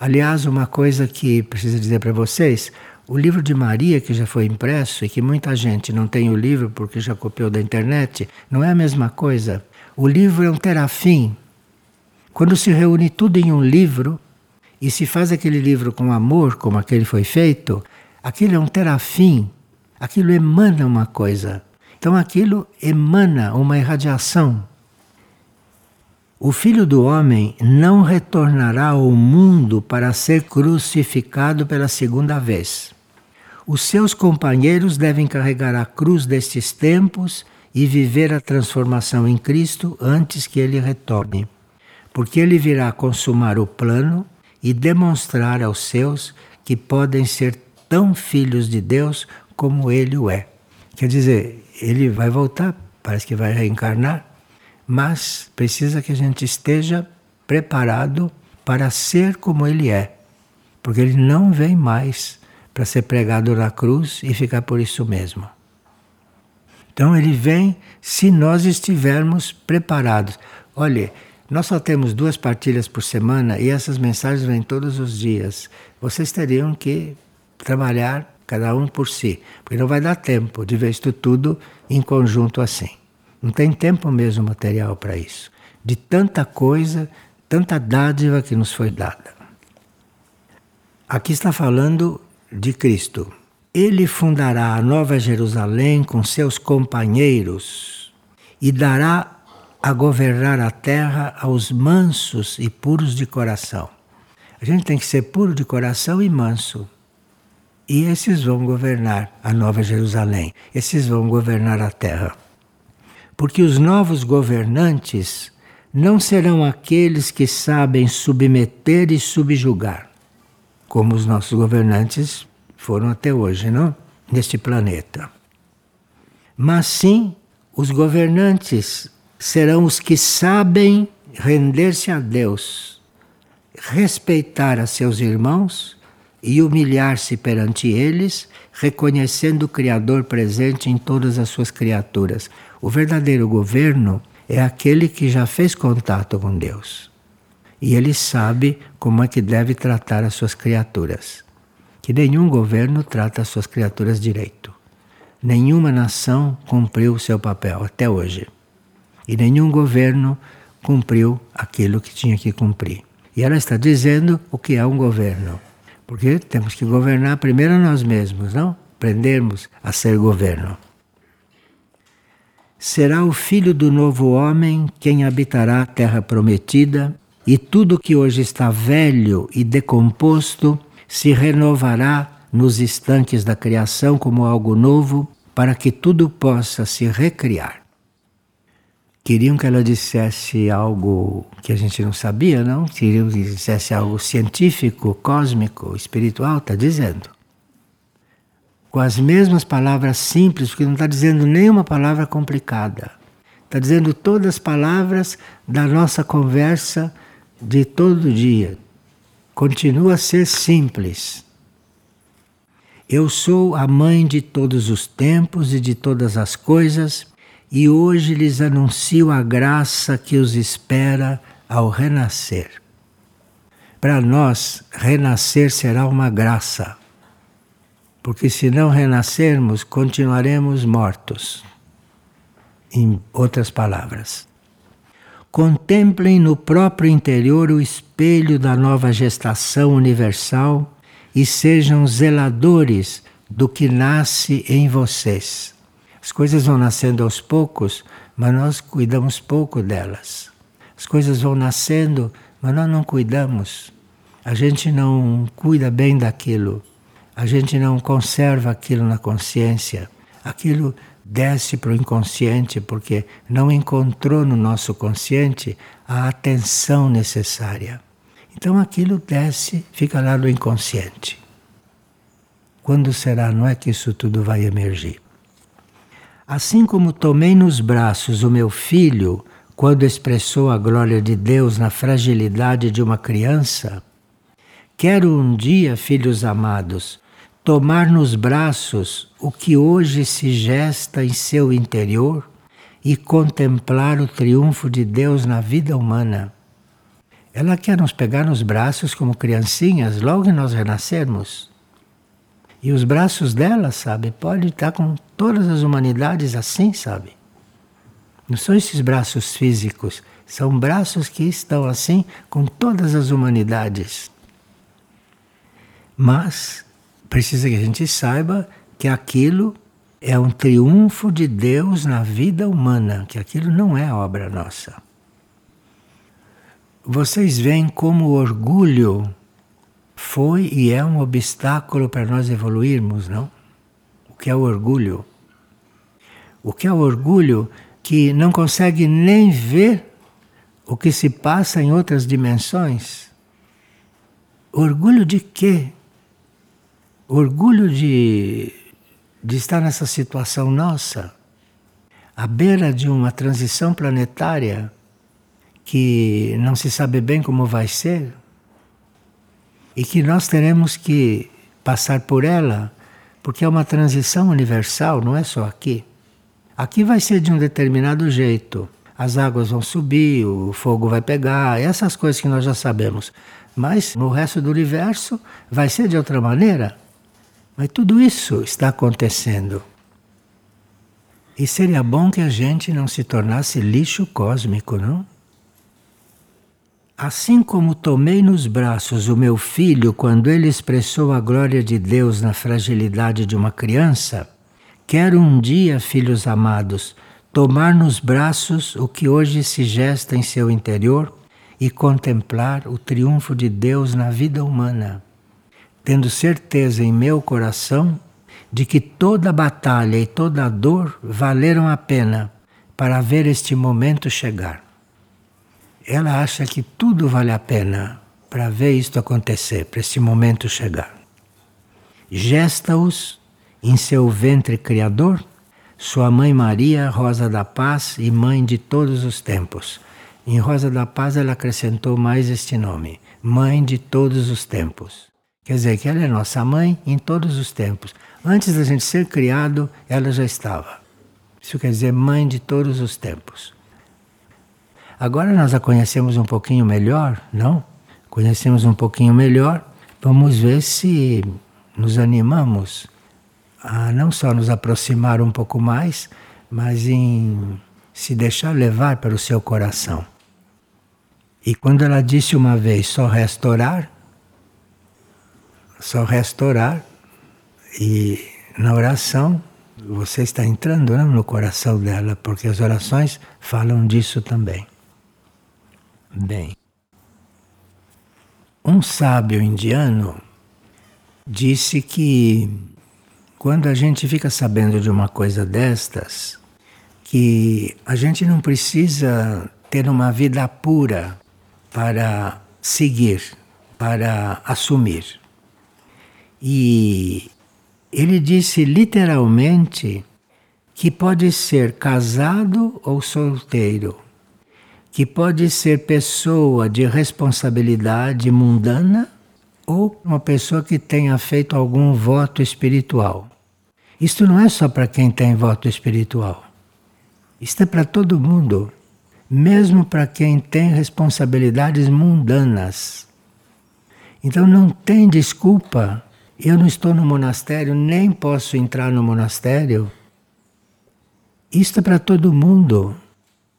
Aliás, uma coisa que preciso dizer para vocês, o livro de Maria, que já foi impresso e que muita gente não tem o livro porque já copiou da internet, não é a mesma coisa. O livro é um terafim. Quando se reúne tudo em um livro e se faz aquele livro com amor, como aquele foi feito, aquilo é um terafim. Aquilo emana uma coisa. Então aquilo emana uma irradiação. O filho do homem não retornará ao mundo para ser crucificado pela segunda vez. Os seus companheiros devem carregar a cruz destes tempos e viver a transformação em Cristo antes que ele retorne, porque ele virá consumar o plano e demonstrar aos seus que podem ser tão filhos de Deus como ele o é. Quer dizer, ele vai voltar, parece que vai reencarnar, mas precisa que a gente esteja preparado para ser como ele é, porque ele não vem mais para ser pregado na cruz e ficar por isso mesmo. Então ele vem se nós estivermos preparados. Olhe, nós só temos duas partilhas por semana e essas mensagens vêm todos os dias. Vocês teriam que trabalhar cada um por si, porque não vai dar tempo de ver isto tudo em conjunto assim. Não tem tempo mesmo material para isso. De tanta coisa, tanta dádiva que nos foi dada. Aqui está falando de Cristo. Ele fundará a Nova Jerusalém com seus companheiros e dará a governar a terra aos mansos e puros de coração. A gente tem que ser puro de coração e manso. E esses vão governar a Nova Jerusalém, esses vão governar a terra. Porque os novos governantes não serão aqueles que sabem submeter e subjugar, como os nossos governantes foram até hoje, não? Neste planeta. Mas sim, os governantes serão os que sabem render-se a Deus, respeitar a seus irmãos e humilhar-se perante eles, reconhecendo o Criador presente em todas as suas criaturas. O verdadeiro governo é aquele que já fez contato com Deus. E ele sabe como é que deve tratar as suas criaturas. Que nenhum governo trata as suas criaturas direito. Nenhuma nação cumpriu o seu papel até hoje. E nenhum governo cumpriu aquilo que tinha que cumprir. E ela está dizendo o que é um governo. Porque temos que governar primeiro nós mesmos, não? Aprendermos a ser governo. Será o filho do novo homem quem habitará a terra prometida, e tudo que hoje está velho e decomposto se renovará nos estanques da criação como algo novo, para que tudo possa se recriar. Queriam que ela dissesse algo que a gente não sabia, não? Queriam que dissesse algo científico, cósmico, espiritual, está dizendo. Com as mesmas palavras simples, porque não está dizendo nenhuma palavra complicada. Está dizendo todas as palavras da nossa conversa de todo dia. Continua a ser simples. Eu sou a mãe de todos os tempos e de todas as coisas e hoje lhes anuncio a graça que os espera ao renascer. Para nós, renascer será uma graça, porque se não renascermos, continuaremos mortos. Em outras palavras, contemplem no próprio interior o espelho da nova gestação universal e sejam zeladores do que nasce em vocês as coisas vão nascendo aos poucos, mas nós cuidamos pouco delas. As coisas vão nascendo, mas nós não cuidamos. A gente não cuida bem daquilo. A gente não conserva aquilo na consciência. Aquilo desce para o inconsciente porque não encontrou no nosso consciente a atenção necessária. Então aquilo desce, fica lá no inconsciente. Quando será, não é que isso tudo vai emergir? Assim como tomei nos braços o meu filho quando expressou a glória de Deus na fragilidade de uma criança, quero um dia, filhos amados, tomar nos braços o que hoje se gesta em seu interior e contemplar o triunfo de Deus na vida humana. Ela quer nos pegar nos braços como criancinhas logo que nós renascermos. E os braços dela, sabe, pode estar com todas as humanidades assim, sabe? Não são esses braços físicos, são braços que estão assim com todas as humanidades. Mas precisa que a gente saiba que aquilo é um triunfo de Deus na vida humana, que aquilo não é obra nossa. Vocês veem como o orgulho foi e é um obstáculo para nós evoluirmos, não? O que é o orgulho? O que é o orgulho que não consegue nem ver o que se passa em outras dimensões? Orgulho de quê? Orgulho de, de estar nessa situação nossa, à beira de uma transição planetária que não se sabe bem como vai ser e que nós teremos que passar por ela, porque é uma transição universal, não é só aqui. Aqui vai ser de um determinado jeito. As águas vão subir, o fogo vai pegar, essas coisas que nós já sabemos. Mas no resto do universo vai ser de outra maneira. Mas tudo isso está acontecendo. E seria bom que a gente não se tornasse lixo cósmico, não? Assim como tomei nos braços o meu filho quando ele expressou a glória de Deus na fragilidade de uma criança, quero um dia, filhos amados, tomar nos braços o que hoje se gesta em seu interior e contemplar o triunfo de Deus na vida humana, tendo certeza em meu coração de que toda batalha e toda dor valeram a pena para ver este momento chegar ela acha que tudo vale a pena para ver isto acontecer, para esse momento chegar. Gesta-os em seu ventre criador, sua mãe Maria, Rosa da Paz e mãe de todos os tempos. Em Rosa da Paz ela acrescentou mais este nome, mãe de todos os tempos. Quer dizer que ela é nossa mãe em todos os tempos. Antes da gente ser criado, ela já estava. Isso quer dizer mãe de todos os tempos. Agora nós a conhecemos um pouquinho melhor, não? Conhecemos um pouquinho melhor, vamos ver se nos animamos a não só nos aproximar um pouco mais, mas em se deixar levar pelo seu coração. E quando ela disse uma vez só restaurar, só restaurar, e na oração você está entrando não, no coração dela, porque as orações falam disso também. Bem, um sábio indiano disse que quando a gente fica sabendo de uma coisa destas, que a gente não precisa ter uma vida pura para seguir, para assumir. E ele disse literalmente que pode ser casado ou solteiro que pode ser pessoa de responsabilidade mundana ou uma pessoa que tenha feito algum voto espiritual. Isto não é só para quem tem voto espiritual. Isto é para todo mundo, mesmo para quem tem responsabilidades mundanas. Então não tem desculpa. Eu não estou no monastério, nem posso entrar no monastério. Isto é para todo mundo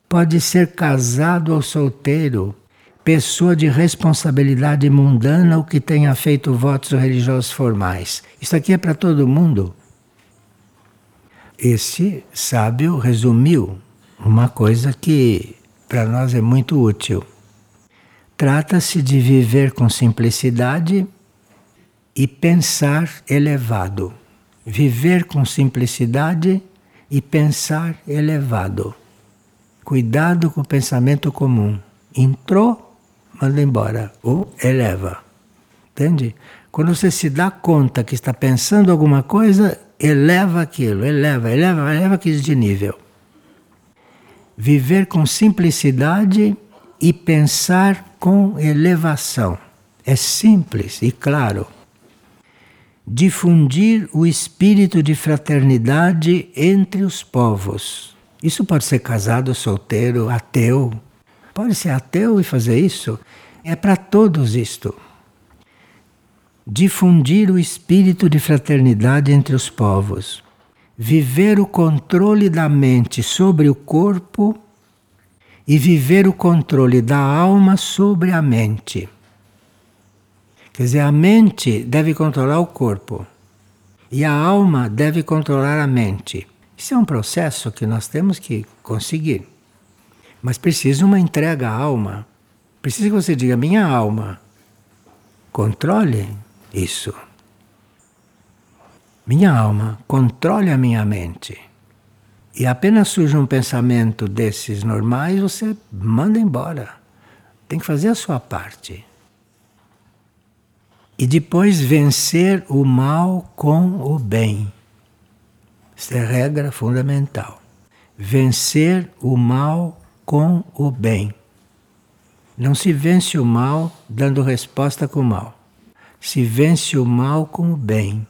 pode ser casado ou solteiro, pessoa de responsabilidade mundana ou que tenha feito votos religiosos formais. Isso aqui é para todo mundo. Esse sábio resumiu uma coisa que para nós é muito útil. Trata-se de viver com simplicidade e pensar elevado. Viver com simplicidade e pensar elevado. Cuidado com o pensamento comum. Entrou, manda embora ou eleva. Entende? Quando você se dá conta que está pensando alguma coisa, eleva aquilo, eleva, eleva, eleva aquilo de nível. Viver com simplicidade e pensar com elevação. É simples e claro. Difundir o espírito de fraternidade entre os povos. Isso pode ser casado, solteiro, ateu. Pode ser ateu e fazer isso. É para todos isto. Difundir o espírito de fraternidade entre os povos. Viver o controle da mente sobre o corpo e viver o controle da alma sobre a mente. Quer dizer, a mente deve controlar o corpo e a alma deve controlar a mente. Isso é um processo que nós temos que conseguir. Mas precisa uma entrega à alma. Precisa que você diga: minha alma, controle isso. Minha alma, controle a minha mente. E apenas surge um pensamento desses normais, você manda embora. Tem que fazer a sua parte. E depois vencer o mal com o bem. Essa é a regra fundamental. Vencer o mal com o bem. Não se vence o mal dando resposta com o mal. Se vence o mal com o bem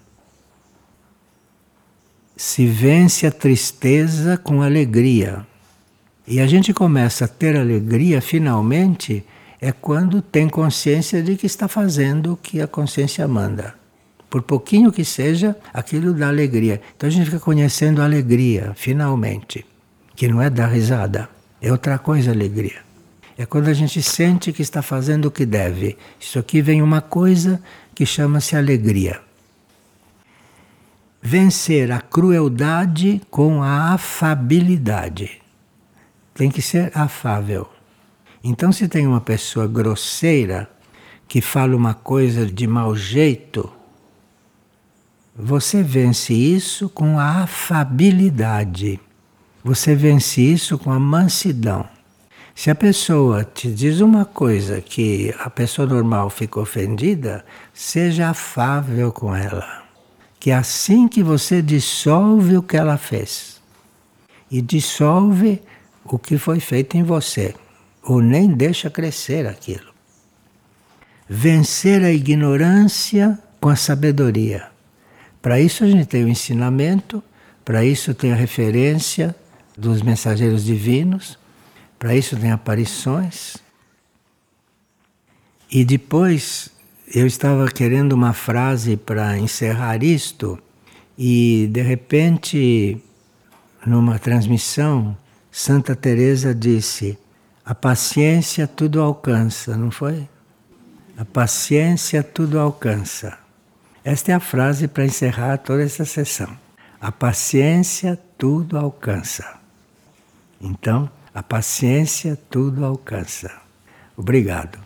se vence a tristeza com alegria. E a gente começa a ter alegria finalmente é quando tem consciência de que está fazendo o que a consciência manda. Por pouquinho que seja, aquilo dá alegria. Então a gente fica conhecendo a alegria, finalmente. Que não é dar risada, é outra coisa alegria. É quando a gente sente que está fazendo o que deve. Isso aqui vem uma coisa que chama-se alegria vencer a crueldade com a afabilidade. Tem que ser afável. Então, se tem uma pessoa grosseira que fala uma coisa de mau jeito, você vence isso com a afabilidade. Você vence isso com a mansidão. Se a pessoa te diz uma coisa que a pessoa normal fica ofendida, seja afável com ela que é assim que você dissolve o que ela fez e dissolve o que foi feito em você, ou nem deixa crescer aquilo. Vencer a ignorância com a sabedoria. Para isso a gente tem o ensinamento, para isso tem a referência dos mensageiros divinos, para isso tem aparições. E depois eu estava querendo uma frase para encerrar isto e de repente numa transmissão Santa Teresa disse: "A paciência tudo alcança", não foi? A paciência tudo alcança. Esta é a frase para encerrar toda essa sessão. A paciência tudo alcança. Então, a paciência tudo alcança. Obrigado.